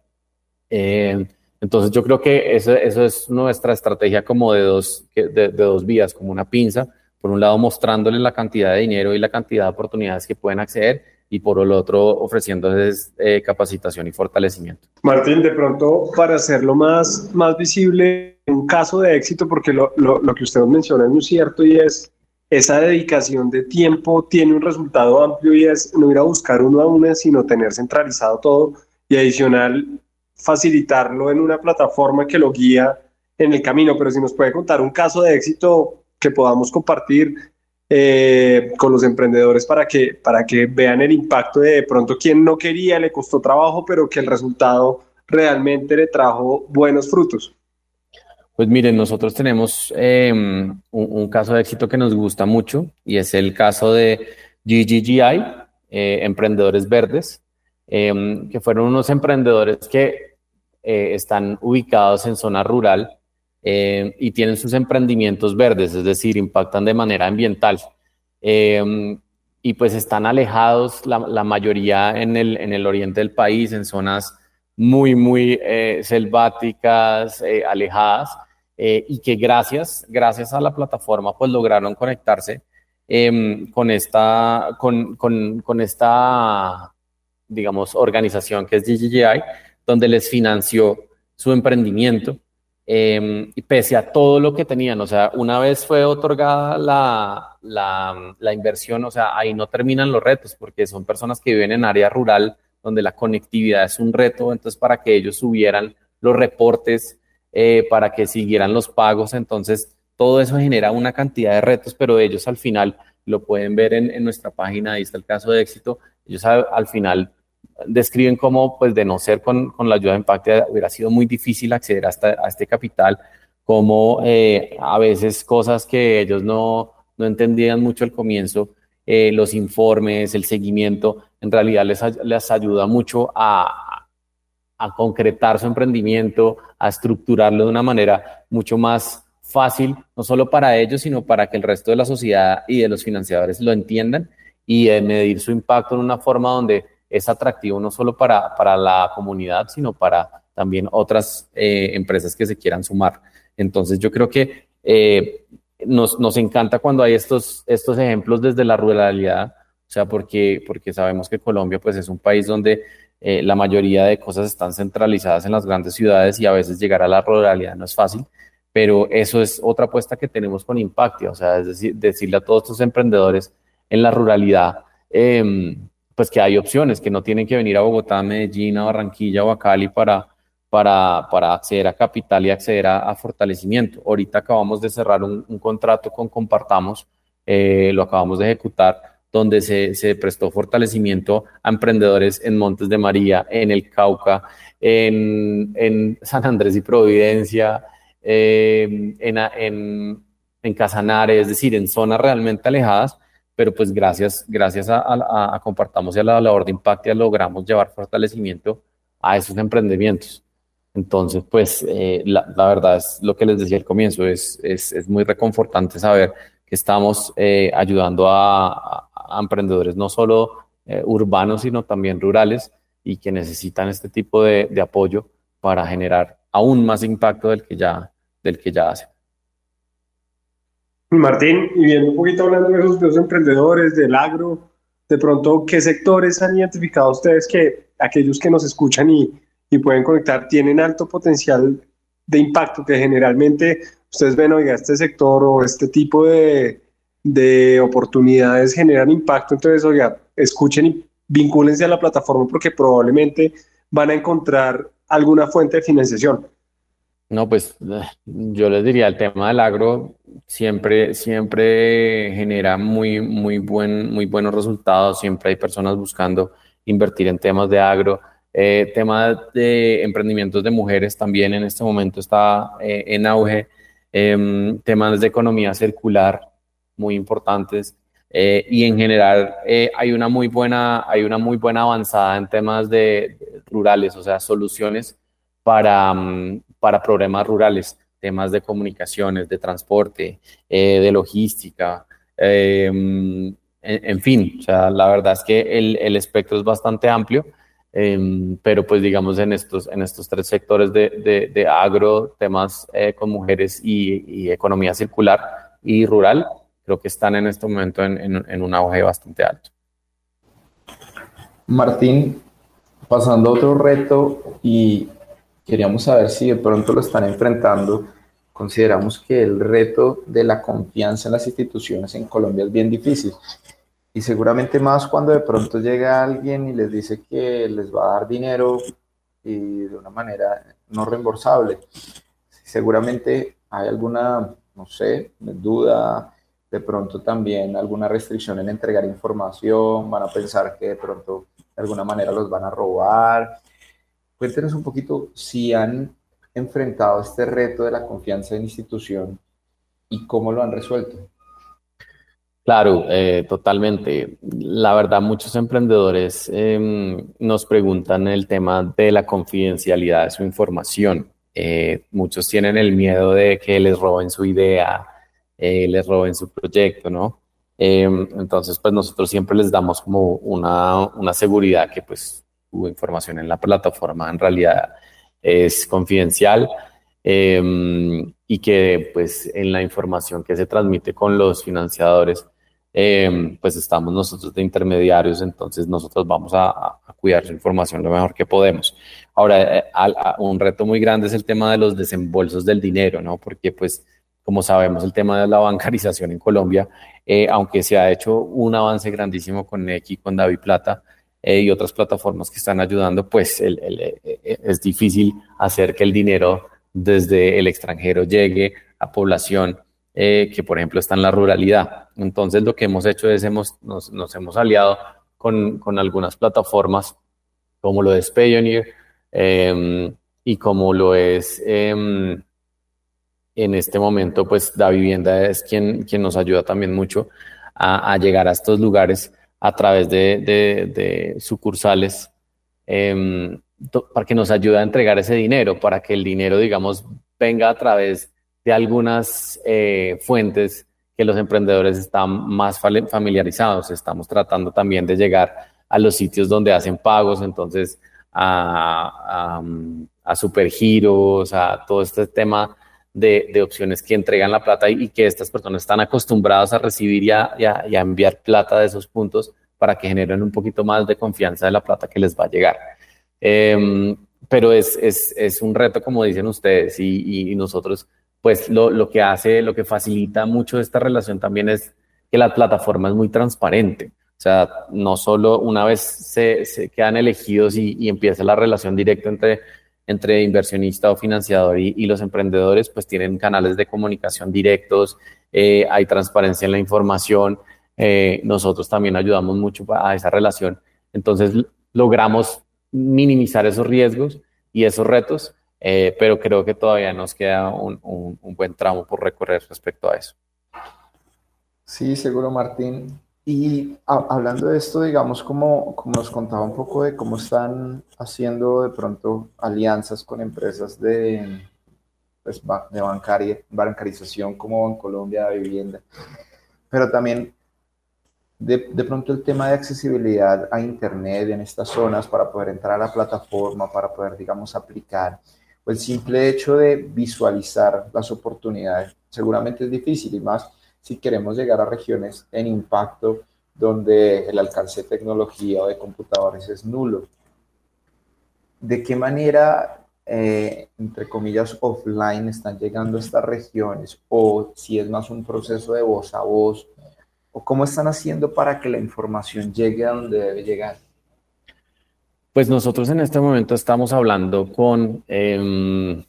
Speaker 4: Eh, entonces yo creo que eso, eso, es nuestra estrategia como de dos, de, de dos vías, como una pinza. Por un lado, mostrándoles la cantidad de dinero y la cantidad de oportunidades que pueden acceder y por el otro ofreciéndoles eh, capacitación y fortalecimiento.
Speaker 2: Martín, de pronto para hacerlo más, más visible, un caso de éxito, porque lo, lo, lo que usted menciona es muy cierto y es esa dedicación de tiempo tiene un resultado amplio y es no ir a buscar uno a uno, sino tener centralizado todo y adicional facilitarlo en una plataforma que lo guía en el camino. Pero si nos puede contar un caso de éxito que podamos compartir eh, con los emprendedores para que, para que vean el impacto de, de pronto quien no quería, le costó trabajo, pero que el resultado realmente le trajo buenos frutos.
Speaker 4: Pues miren, nosotros tenemos un, un, caso de éxito que nos gusta mucho y es el caso de GGGI, eh, Emprendedores Verdes, eh, que fueron unos emprendedores que eh, están ubicados en zona rural eh, y tienen sus emprendimientos verdes, es decir, impactan de manera ambiental. Eh, y pues están alejados la, la mayoría en el, en el, oriente del país, en zonas muy, muy eh, selváticas, eh, alejadas, y que gracias, gracias a la plataforma, pues lograron conectarse em, con, esta, con, con, con esta, digamos, organización que es DJI, donde les financió su emprendimiento eh, y pese a todo lo que tenían, o sea, una vez fue otorgada la, la, la, inversión, o sea, ahí no terminan los retos, porque son personas que viven en área rural, donde la conectividad es un reto, entonces para que ellos subieran los reportes, eh, para que siguieran los pagos, entonces todo eso genera una cantidad de retos, pero ellos al final lo pueden ver en, nuestra página, ahí está el caso de éxito, ellos al final describen cómo, pues, de no ser con, con la ayuda de Impacto, hubiera sido muy difícil acceder a, esta, a este capital, como eh, a veces cosas que ellos no, no entendían mucho al comienzo, eh, los informes, el seguimiento, en realidad les, les ayuda mucho a, a concretar su emprendimiento, a estructurarlo de una manera mucho más fácil, no solo para ellos, sino para que el resto de la sociedad y de los financiadores lo entiendan y de medir su impacto en una forma donde es atractivo no solo para, para la comunidad, sino para también otras eh, empresas que se quieran sumar. Entonces yo creo que eh, nos, nos, encanta cuando hay estos, estos ejemplos desde la ruralidad, o sea, porque, porque sabemos que Colombia pues es un país donde eh, la mayoría de cosas están centralizadas en las grandes ciudades y a veces llegar a la ruralidad no es fácil, pero eso es otra apuesta que tenemos con Impactia, o sea, es decir, decirle a todos estos emprendedores en la ruralidad, em, pues que hay opciones, que no tienen que venir a Bogotá, Medellín, a Barranquilla o a Cali para, para, para acceder a capital y acceder a, fortalecimiento. Ahorita acabamos de cerrar un, contrato con Compartamos, eh, lo acabamos de ejecutar, donde se, se, prestó fortalecimiento a emprendedores en Montes de María, en el Cauca, en, en San Andrés y Providencia, eh, en, en, en, Casanare, es decir, en zonas realmente alejadas, pero pues gracias, gracias a, Compartamos y a la labor de Impactia logramos llevar fortalecimiento a esos emprendimientos. Entonces, pues eh, la, verdad es lo que les decía al comienzo, es, es, es muy reconfortante saber que estamos eh, ayudando a, emprendedores no solo urbanos, sino también rurales y que necesitan este tipo de, apoyo para generar aún más impacto del que ya, del que ya hace.
Speaker 2: Martín, y viendo un poquito hablando de esos, emprendedores, del agro, de pronto, ¿qué sectores han identificado ustedes que aquellos que nos escuchan y, y pueden conectar tienen alto potencial de impacto, que generalmente ustedes ven, oiga, este sector o este tipo de, de oportunidades generan impacto, entonces, oiga, escuchen y vincúlense a la plataforma porque probablemente van a encontrar alguna fuente de financiación.
Speaker 4: No, pues eh, yo les diría, el tema del agro siempre, siempre genera muy, muy, buen, muy buenos resultados, siempre hay personas buscando invertir en temas de agro. Eh, tema de emprendimientos de mujeres también en este momento está eh, en auge. Em, temas de economía circular muy importantes. y en general hay, una muy buena, hay una muy buena avanzada en temas de rurales, o sea, soluciones para, mm, para problemas rurales, temas de comunicaciones, de transporte, eh, de logística, eh, en, fin, o sea, la verdad es que el, el espectro es bastante amplio, em, pero pues digamos en estos, en estos tres sectores de, de, agro, temas eh, con mujeres y, economía circular y rural, creo que están en este momento en, en, en un auge bastante alto.
Speaker 3: Martín, pasando a otro reto y Queríamos saber si de pronto lo están enfrentando. Consideramos que el reto de la confianza en las instituciones en Colombia es bien difícil. Y seguramente más cuando de pronto llega alguien y les dice que les va a dar dinero y de una manera no reembolsable. Seguramente hay alguna, no sé, duda, de pronto también alguna restricción en entregar información, van a pensar que de pronto de alguna manera los van a robar. Cuéntenos un poquito si han enfrentado este reto de la confianza en institución y cómo lo han resuelto.
Speaker 4: Claro, eh, totalmente. La verdad, muchos emprendedores em, nos preguntan el tema de la confidencialidad de su información. Eh, muchos tienen el miedo de que les roben su idea, eh, les roben su proyecto, ¿no? Em, entonces, pues nosotros siempre les damos como una, una seguridad que pues información en la plataforma en realidad es confidencial em, y que pues en la información que se transmite con los financiadores em, pues estamos nosotros de intermediarios, entonces nosotros vamos a, cuidar su información lo mejor que podemos. Ahora, eh, un reto muy grande es el tema de los desembolsos del dinero, ¿no? Porque pues como sabemos el tema de la bancarización en Colombia, eh, aunque se ha hecho un avance grandísimo con X, con David Plata, eh, y otras plataformas que están ayudando, pues eh, eh, es difícil hacer que el dinero desde el extranjero llegue a población que, por ejemplo, está en la ruralidad. Entonces, lo que hemos hecho es hemos, nos, hemos aliado con, con, algunas plataformas como lo es Payoneer em, y como lo es em, en este momento, pues Da Vivienda es quien, quien nos ayuda también mucho a llegar a estos lugares a través de, sucursales em, para que nos ayude a entregar ese dinero, para que el dinero, digamos, venga a través de algunas eh, fuentes que los emprendedores están más familiarizados. Estamos tratando también de llegar a los sitios donde hacen pagos, entonces a, a, a supergiros, a todo este tema de, opciones que entregan la plata y, que estas personas están acostumbradas a recibir y a, enviar plata de esos puntos para que generen un poquito más de confianza de la plata que les va a llegar. Em, pero es, es, es, un reto, como dicen ustedes, y, nosotros pues lo, lo, que hace, lo que facilita mucho esta relación también es que la plataforma es muy transparente. O sea, no solo una vez se, se quedan elegidos y, y, empieza la relación directa entre, entre inversionista o financiador y, los emprendedores, pues tienen canales de comunicación directos, eh, hay transparencia en la información. Eh, nosotros también ayudamos mucho a esa relación. Entonces, logramos minimizar esos riesgos y esos retos, eh, pero creo que todavía nos queda un, un buen tramo por recorrer respecto a eso.
Speaker 3: Sí, seguro, Martín. Y hablando de esto, digamos, como, como nos contaba un poco de cómo están haciendo de pronto alianzas con empresas de, pues, de bancaria, bancarización como en Colombia de vivienda, pero también de, de, pronto el tema de accesibilidad a Internet en estas zonas para poder entrar a la plataforma, para poder, digamos, aplicar, o el simple hecho de visualizar las oportunidades, seguramente es difícil y más si queremos llegar a regiones en impacto donde el alcance de tecnología o de computadores es nulo. ¿De qué manera, eh, entre comillas, offline están llegando estas regiones? O si es más un proceso de voz a voz, o cómo están haciendo para que la información llegue a donde debe llegar.
Speaker 4: Pues nosotros en este momento estamos hablando con... Eh,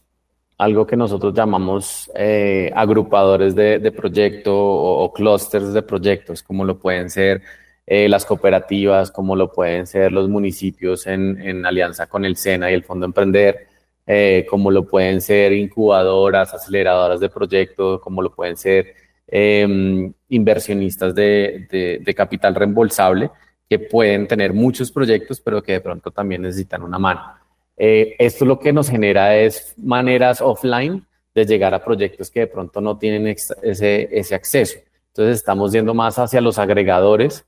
Speaker 4: algo que nosotros llamamos eh, agrupadores de, de proyecto o, o, clusters de proyectos, como lo pueden ser eh, las cooperativas, como lo pueden ser los municipios en, en alianza con el SENA y el Fondo Emprender, eh, como lo pueden ser incubadoras, aceleradoras de proyectos, como lo pueden ser em, inversionistas de, de, de capital reembolsable, que pueden tener muchos proyectos, pero que de pronto también necesitan una mano. Eh, esto lo que nos genera es maneras offline de llegar a proyectos que de pronto no tienen ese, acceso. Entonces estamos yendo más hacia los agregadores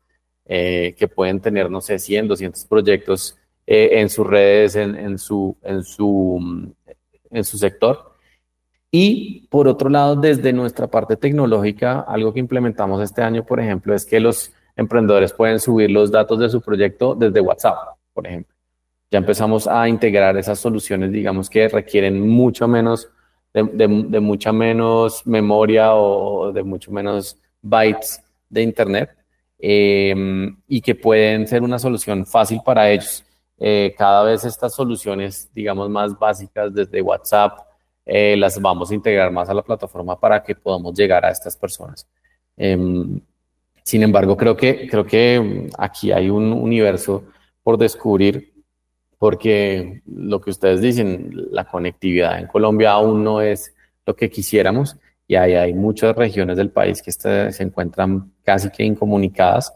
Speaker 4: eh, que pueden tener, no sé, 100, 200 proyectos eh, en sus redes, en, su, en, su, en su sector. Y por otro lado, desde nuestra parte tecnológica, algo que implementamos este año, por ejemplo, es que los emprendedores pueden subir los datos de su proyecto desde WhatsApp, por ejemplo ya empezamos a integrar esas soluciones, digamos, que requieren mucho menos, de, de, de, mucha menos memoria o de mucho menos bytes de Internet eh, y que pueden ser una solución fácil para ellos. Eh, cada vez estas soluciones, digamos, más básicas desde WhatsApp, eh, las vamos a integrar más a la plataforma para que podamos llegar a estas personas. Em, sin embargo, creo que, creo que aquí hay un universo por descubrir porque lo que ustedes dicen, la conectividad en Colombia aún no es lo que quisiéramos y hay, hay muchas regiones del país que este, se encuentran casi que incomunicadas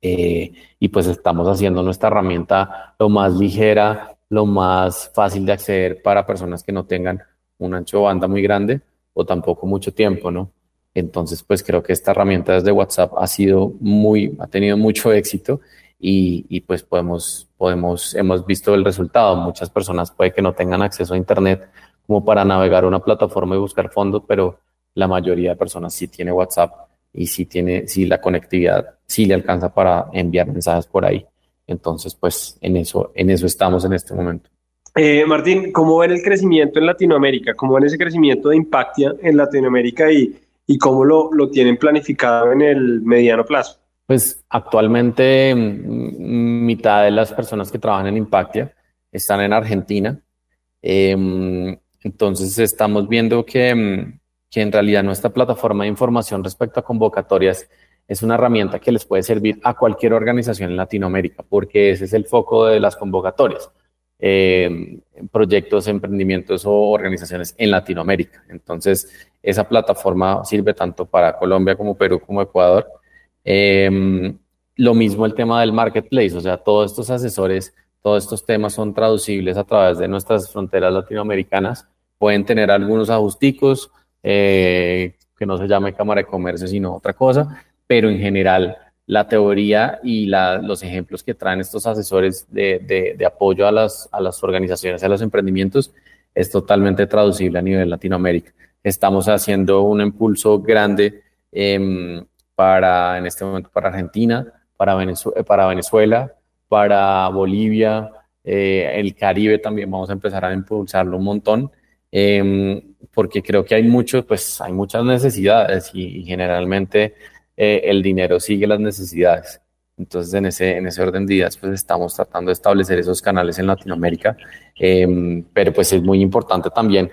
Speaker 4: eh, y pues estamos haciendo nuestra herramienta lo más ligera, lo más fácil de acceder para personas que no tengan un ancho banda muy grande o tampoco mucho tiempo, ¿no? Entonces, pues creo que esta herramienta desde WhatsApp ha sido muy, ha tenido mucho éxito y, y, pues podemos, podemos, hemos visto el resultado. Muchas personas puede que no tengan acceso a Internet como para navegar una plataforma y buscar fondos, pero la mayoría de personas sí tiene WhatsApp y sí tiene, sí la conectividad, sí le alcanza para enviar mensajes por ahí. Entonces, pues en eso, en eso estamos en este momento.
Speaker 2: Eh, Martín, ¿cómo ven el crecimiento en Latinoamérica? ¿Cómo ven ese crecimiento de Impactia en Latinoamérica y, y cómo lo, lo tienen planificado en el mediano plazo?
Speaker 4: Pues actualmente mm, mitad de las personas que trabajan en Impactia están en Argentina. Eh, entonces estamos viendo que, mm, que, en realidad nuestra plataforma de información respecto a convocatorias es una herramienta que les puede servir a cualquier organización en Latinoamérica, porque ese es el foco de las convocatorias. Eh, proyectos, emprendimientos o organizaciones en Latinoamérica. Entonces, esa plataforma sirve tanto para Colombia como Perú como Ecuador lo mismo el tema del marketplace, o sea, todos estos asesores, todos estos temas son traducibles a través de nuestras fronteras latinoamericanas. Pueden tener algunos ajusticos, eh, que no se llame Cámara de Comercio, sino otra cosa, pero en general la teoría y los ejemplos que traen estos asesores de, apoyo a las, a las organizaciones, a los emprendimientos, es totalmente traducible a nivel Latinoamérica. Estamos haciendo un impulso grande eh, para, en este momento, para Argentina, para, Venezuela, eh, para, Venezuela, para Bolivia, eh, el Caribe también vamos a empezar a impulsarlo un montón, eh, porque creo que hay mucho, pues hay muchas necesidades y, generalmente eh, el dinero sigue las necesidades. Entonces, en ese, en ese orden de ideas, pues estamos tratando de establecer esos canales en Latinoamérica, em, pero pues es muy importante también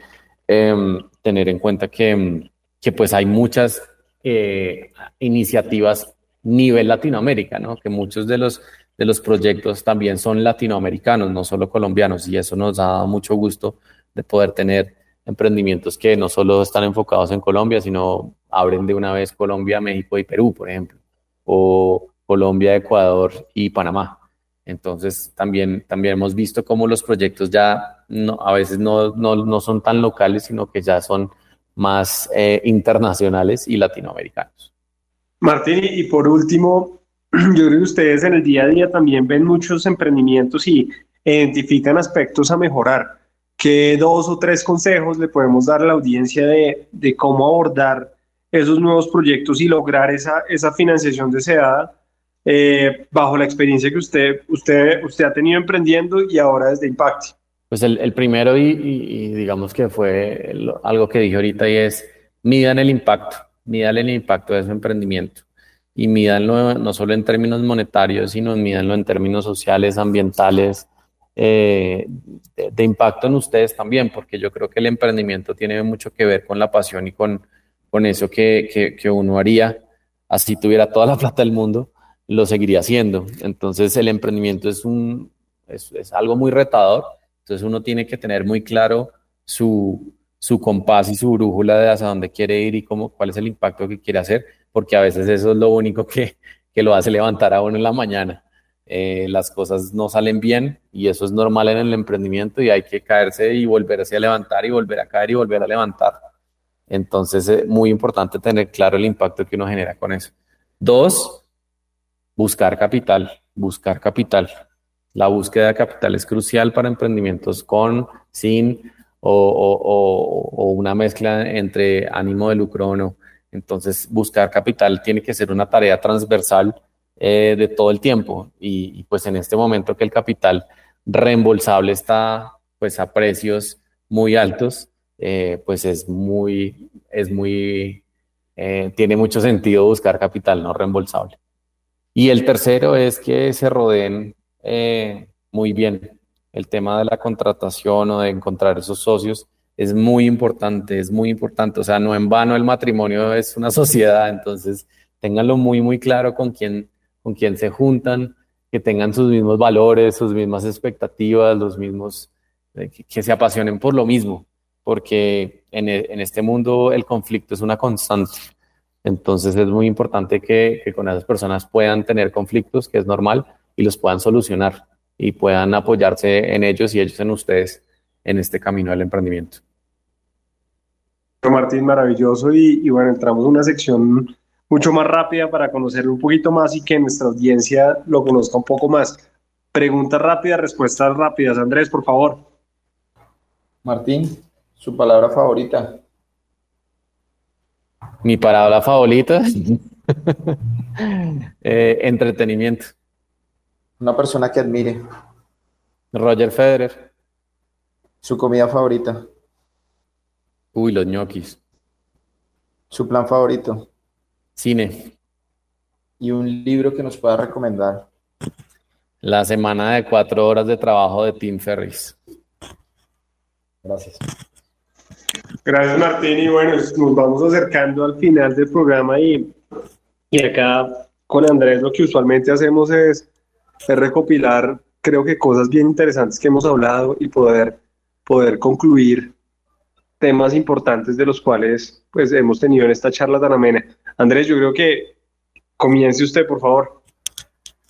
Speaker 4: em, tener en cuenta que, que pues hay muchas eh, iniciativas nivel Latinoamérica, ¿no? Que muchos de los, de los proyectos también son latinoamericanos, no solo colombianos, y eso nos da mucho gusto de poder tener emprendimientos que no solo están enfocados en Colombia, sino abren de una vez Colombia, México y Perú, por ejemplo, o Colombia, Ecuador y Panamá. Entonces, también, también hemos visto cómo los proyectos ya no, a veces no, no, no son tan locales, sino que ya son más eh, internacionales y latinoamericanos.
Speaker 2: Martín, y por último, *clears throat* yo creo que ustedes en el día a día también ven muchos emprendimientos y identifican aspectos a mejorar. ¿Qué dos o tres consejos le podemos dar a la audiencia de, de cómo abordar esos nuevos proyectos y lograr esa, esa financiación deseada eh, bajo la experiencia que usted, usted, usted ha tenido emprendiendo y ahora desde Impact?
Speaker 4: Pues el, el primero y, digamos que fue algo que dije ahorita y es midan el impacto, midan el impacto de su emprendimiento. Y midanlo no solo en términos monetarios, sino midanlo en términos sociales, ambientales, eh, de, impacto en ustedes también, porque yo creo que el emprendimiento tiene mucho que ver con la pasión y con, con eso que, que, que uno haría. Así tuviera toda la plata del mundo lo seguiría haciendo. Entonces el emprendimiento es, un, es, es, algo muy retador, entonces uno tiene que tener muy claro su, su compás y su brújula de hacia dónde quiere ir y cómo, cuál es el impacto que quiere hacer, porque a veces eso es lo único que, que lo hace levantar a uno en la mañana. Eh, las cosas no salen bien y eso es normal en el emprendimiento y hay que caerse y volverse a levantar y volver a caer y volver a levantar. Entonces es muy importante tener claro el impacto que uno genera con eso. Dos, Buscar capital, buscar capital. La búsqueda de capital es crucial para emprendimientos con, sin o, una mezcla entre ánimo de lucro o no. Entonces, buscar capital tiene que ser una tarea transversal eh, de todo el tiempo. Y, pues en este momento que el capital reembolsable está pues a precios muy altos, eh, pues es muy, es muy, eh, tiene mucho sentido buscar capital no reembolsable. Y el tercero es que se rodeen muy bien. El tema de la contratación o de encontrar esos socios es muy importante, es muy importante. O sea, no en vano el matrimonio es una *laughs* sociedad, entonces ténganlo muy, muy claro con quién, con quién se juntan, que tengan sus mismos valores, sus mismas expectativas, los mismos, eh, que, se apasionen por lo mismo, porque en, en este mundo el conflicto es una constante. Entonces es muy importante que, con esas personas puedan tener conflictos, que es normal, y los puedan solucionar y puedan apoyarse en ellos y ellos en ustedes en este camino del emprendimiento.
Speaker 2: Martín, maravilloso. Y, bueno, entramos en una sección mucho más rápida para conocerlo un poquito más y que nuestra audiencia lo conozca un poco más. Preguntas rápidas, respuestas rápidas. Andrés, por favor.
Speaker 3: Martín, su palabra favorita.
Speaker 4: Mi palabra favorita, *laughs* eh, entretenimiento.
Speaker 3: Una persona que admire.
Speaker 4: Roger Federer.
Speaker 3: Su comida favorita.
Speaker 4: Uy, los ñoquis.
Speaker 3: Su plan favorito.
Speaker 4: Cine.
Speaker 3: Y un libro que nos pueda recomendar.
Speaker 4: La semana de cuatro horas de trabajo de Tim Ferris.
Speaker 3: Gracias.
Speaker 2: Gracias Martín y bueno, nos vamos acercando al final del programa y, y acá con Andrés lo que usualmente hacemos es, recopilar creo que cosas bien interesantes que hemos hablado y poder, poder concluir temas importantes de los cuales pues hemos tenido en esta charla tan amena. Andrés, yo creo que comience usted, por favor.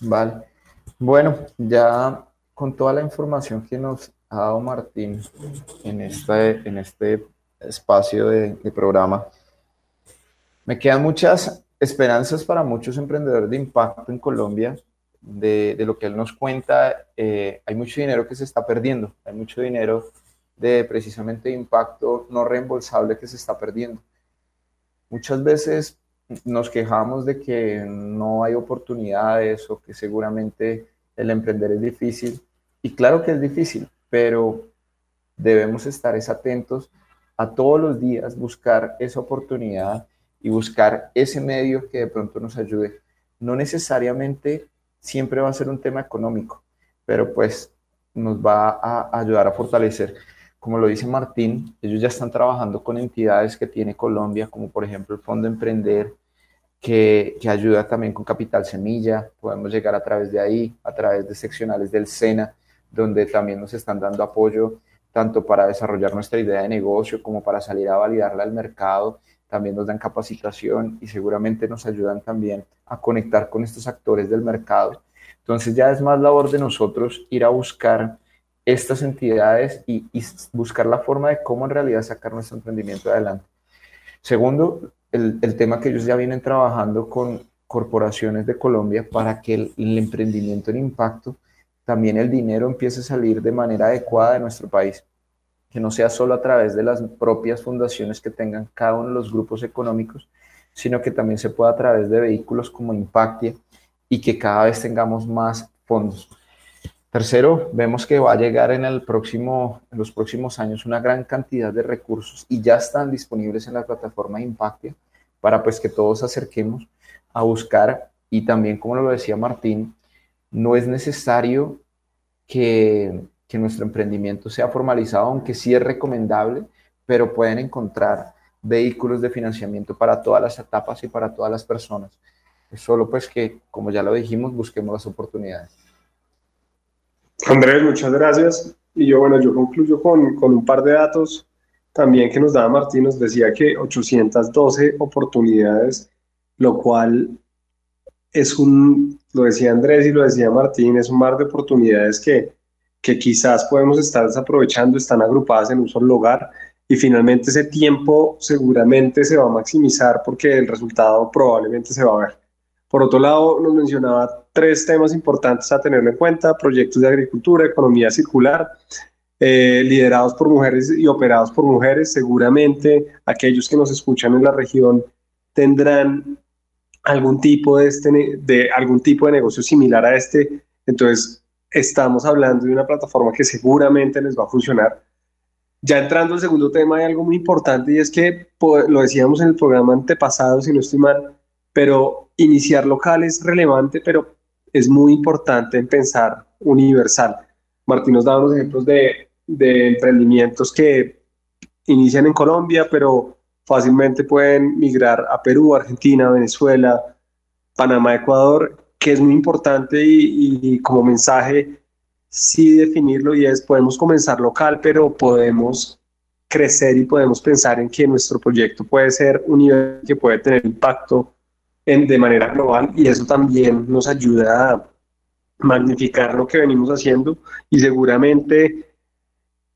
Speaker 3: Vale. Bueno, ya con toda la información que nos ha dado Martín en este, en este espacio de, programa. Me quedan muchas esperanzas para muchos emprendedores de impacto en Colombia. De, lo que él nos cuenta, eh, hay mucho dinero que se está perdiendo, hay mucho dinero de precisamente impacto no reembolsable que se está perdiendo. Muchas veces nos quejamos de que no hay oportunidades o que seguramente el emprender es difícil. Y claro que es difícil, pero debemos estar atentos a todos los días buscar esa oportunidad y buscar ese medio que de pronto nos ayude. No necesariamente siempre va a ser un tema económico, pero pues nos va a ayudar a fortalecer. Como lo dice Martín, ellos ya están trabajando con entidades que tiene Colombia, como por ejemplo el Fondo Emprender, que, que, ayuda también con Capital Semilla. Podemos llegar a través de ahí, a través de seccionales del SENA, donde también nos están dando apoyo tanto para desarrollar nuestra idea de negocio como para salir a validarla al mercado. También nos dan capacitación y seguramente nos ayudan también a conectar con estos actores del mercado. Entonces ya es más labor de nosotros ir a buscar estas entidades y, buscar la forma de cómo en realidad sacar nuestro emprendimiento adelante. Segundo, el, el, tema que ellos ya vienen trabajando con corporaciones de Colombia para que el, el, emprendimiento en impacto, también el dinero empiece a salir de manera adecuada de nuestro país, que no sea solo a través de las propias fundaciones que tengan cada uno de los grupos económicos, sino que también se pueda a través de vehículos como Impactia y que cada vez tengamos más fondos. Tercero, vemos que va a llegar en, los próximos años una gran cantidad de recursos y ya están disponibles en la plataforma Impactia para pues que todos acerquemos a buscar y también como lo decía Martín, no es necesario que, que nuestro emprendimiento sea formalizado, aunque sí es recomendable, pero pueden encontrar vehículos de financiamiento para todas las etapas y para todas las personas. Es solo pues que, como ya lo dijimos, busquemos las oportunidades.
Speaker 2: Andrés, muchas gracias. Y yo, bueno, yo concluyo con, con un par de datos también que nos daba Martín, nos decía que 812 oportunidades, lo cual es un, lo decía Andrés y lo decía Martín, es un mar de oportunidades que, que quizás podemos estar desaprovechando, están agrupadas en un solo lugar y finalmente ese tiempo seguramente se va a maximizar porque el resultado probablemente se va a ver. Por otro lado, nos mencionaba tres temas importantes a tener en cuenta, proyectos de agricultura, economía circular, eh, liderados por mujeres y operados por mujeres. Seguramente aquellos que nos escuchan en la región tendrán algún tipo de, este, de, algún tipo de negocio similar a este. Entonces, estamos hablando de una plataforma que seguramente les va a funcionar. Ya entrando al segundo tema, hay algo muy importante y es que, lo decíamos en el programa antepasado, si no estoy mal, pero iniciar local es relevante, pero es muy importante en pensar universal. Martín nos da unos ejemplos de emprendimientos que inician en Colombia, pero fácilmente pueden migrar a Perú, Argentina, Venezuela, Panamá, Ecuador, que es muy importante y, y, como mensaje sí definirlo y es podemos comenzar local, pero podemos crecer y podemos pensar en que nuestro proyecto puede ser un nivel que puede tener impacto de manera global y eso también nos ayuda a magnificar lo que venimos haciendo y seguramente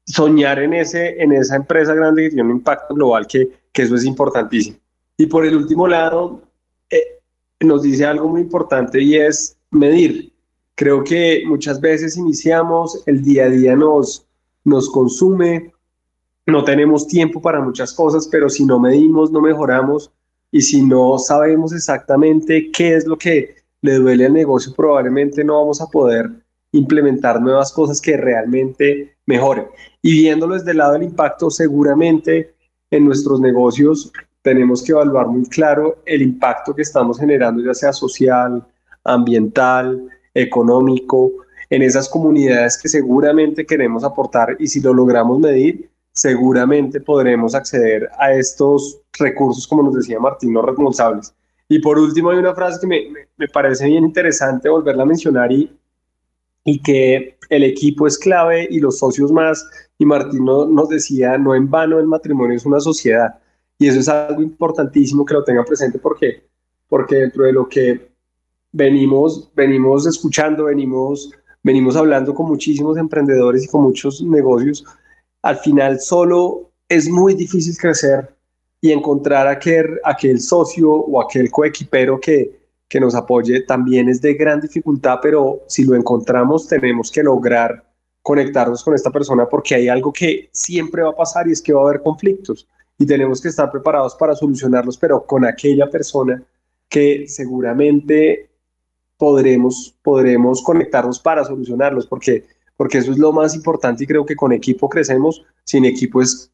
Speaker 2: soñar en, ese, en esa empresa grande que tiene un impacto global, que, que eso es importantísimo. Y por el último lado, eh, nos dice algo muy importante y es medir. Creo que muchas veces iniciamos, el día a día nos, nos consume, no tenemos tiempo para muchas cosas, pero si no medimos, no mejoramos y si no sabemos exactamente qué es lo que le duele al negocio, probablemente no vamos a poder implementar nuevas cosas que realmente mejoren. Y viéndolo desde el lado del impacto, seguramente en nuestros negocios tenemos que evaluar muy claro el impacto que estamos generando, ya sea social, ambiental, económico, en esas comunidades que seguramente queremos aportar y si lo logramos medir, seguramente podremos acceder a estos recursos, como nos decía Martín, no responsables. Y por último, hay una frase que me, me, parece bien interesante volverla a mencionar y, y que el equipo es clave y los socios más. Y Martín no, nos decía, no en vano el matrimonio es una sociedad. Y eso es algo importantísimo que lo tengan presente porque, porque dentro de lo que venimos, venimos escuchando, venimos, venimos hablando con muchísimos emprendedores y con muchos negocios, al final solo es muy difícil crecer y encontrar aquel, aquel socio o aquel coequipero que, que nos apoye también es de gran dificultad, pero si lo encontramos tenemos que lograr conectarnos con esta persona porque hay algo que siempre va a pasar y es que va a haber conflictos y tenemos que estar preparados para solucionarlos, pero con aquella persona que seguramente podremos, podremos conectarnos para solucionarlos, porque porque eso es lo más importante y creo que con equipo crecemos, sin equipo es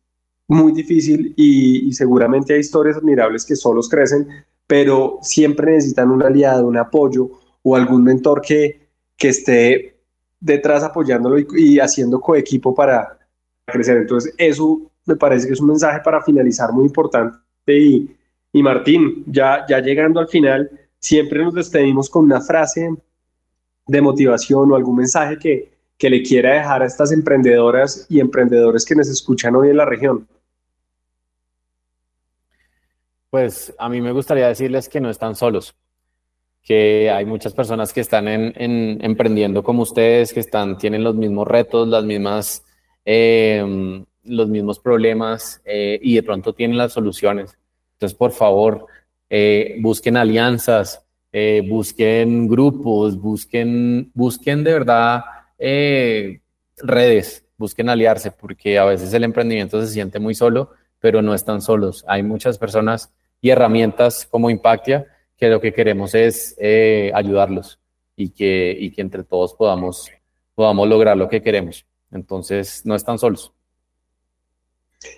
Speaker 2: muy difícil y, seguramente hay historias admirables que solos crecen, pero siempre necesitan un aliado, un apoyo o algún mentor que, que esté detrás apoyándolo y, haciendo coequipo para crecer. Entonces, eso me parece que es un mensaje para finalizar muy importante. Y, y Martín, ya, ya llegando al final, siempre nos despedimos con una frase de motivación o algún mensaje que, que le quiera dejar a estas emprendedoras y emprendedores que nos escuchan hoy en la región.
Speaker 4: Pues a mí me gustaría decirles que no están solos, que hay muchas personas que están en, emprendiendo como ustedes, que están, tienen los mismos retos, las mismas, em, los mismos problemas eh, y de pronto tienen las soluciones. Entonces, por favor, eh, busquen alianzas, eh, busquen grupos, busquen, busquen de verdad redes, busquen aliarse, porque a veces el emprendimiento se siente muy solo, pero no están solos. Hay muchas personas y herramientas como Impactia, que lo que queremos es ayudarlos y que, y que entre todos podamos, podamos lograr lo que queremos. Entonces, no están solos.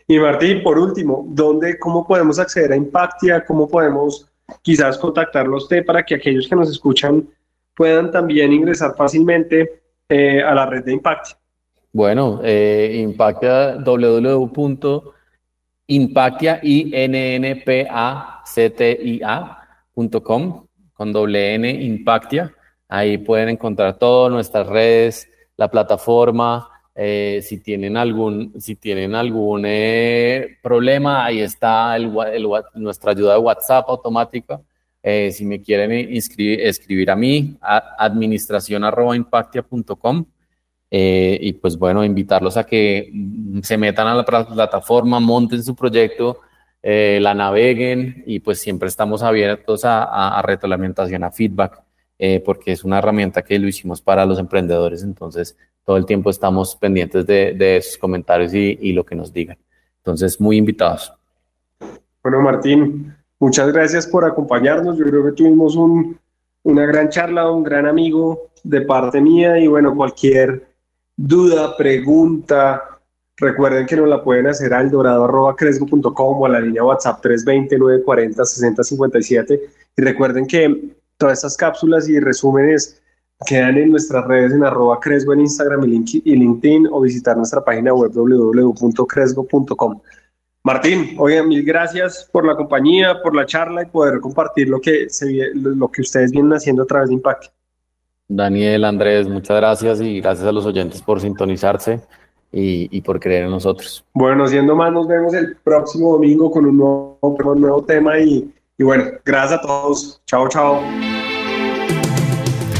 Speaker 2: Y Martín, por último, ¿dónde, ¿cómo podemos acceder a Impactia? ¿Cómo podemos quizás contactarlo a usted para que aquellos que nos escuchan puedan también ingresar fácilmente eh, a la red de Impactia?
Speaker 4: Bueno, eh, Impactia, www Impactia, i n n p a c t i a.com con doble N, Impactia. Ahí pueden encontrar todas nuestras redes, la plataforma. Eh, si tienen algún, si tienen algún eh, problema, ahí está el, nuestra ayuda de WhatsApp automática. Eh, si me quieren escribir a mí, administración.impactia.com. Eh, y pues bueno, invitarlos a que se metan a la plataforma, monten su proyecto, la naveguen y pues siempre estamos abiertos a, a, retroalimentación, a feedback, porque es una herramienta que lo hicimos para los emprendedores, entonces todo el tiempo estamos pendientes de, de sus comentarios y, lo que nos digan. Entonces, muy invitados.
Speaker 2: Bueno, Martín, muchas gracias por acompañarnos. Yo creo que tuvimos un, una gran charla, un gran amigo de parte mía y bueno, cualquier duda, pregunta, recuerden que nos la pueden hacer al dorado.cresgo.com o a la línea WhatsApp 320-940-6057. Y recuerden que todas estas cápsulas y resúmenes quedan en nuestras redes en arroba Cresgo en Instagram y LinkedIn o visitar nuestra página web www.cresgo.com. Martín, oye, mil gracias por la compañía, por la charla y poder compartir lo que, se, lo que ustedes vienen haciendo a través de Impact.
Speaker 4: Daniel, Andrés, muchas gracias y gracias a los oyentes por sintonizarse y, por creer en nosotros.
Speaker 2: Bueno, siendo más, nos vemos el próximo domingo con un nuevo, un nuevo tema y, y bueno, gracias a todos. Chao, chao.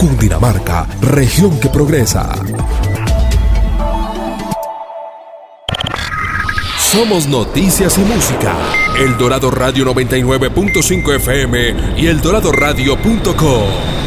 Speaker 5: Cundinamarca, región que progresa. Somos noticias y música. El Dorado Radio 99.5 FM y el eldoradoradio.com.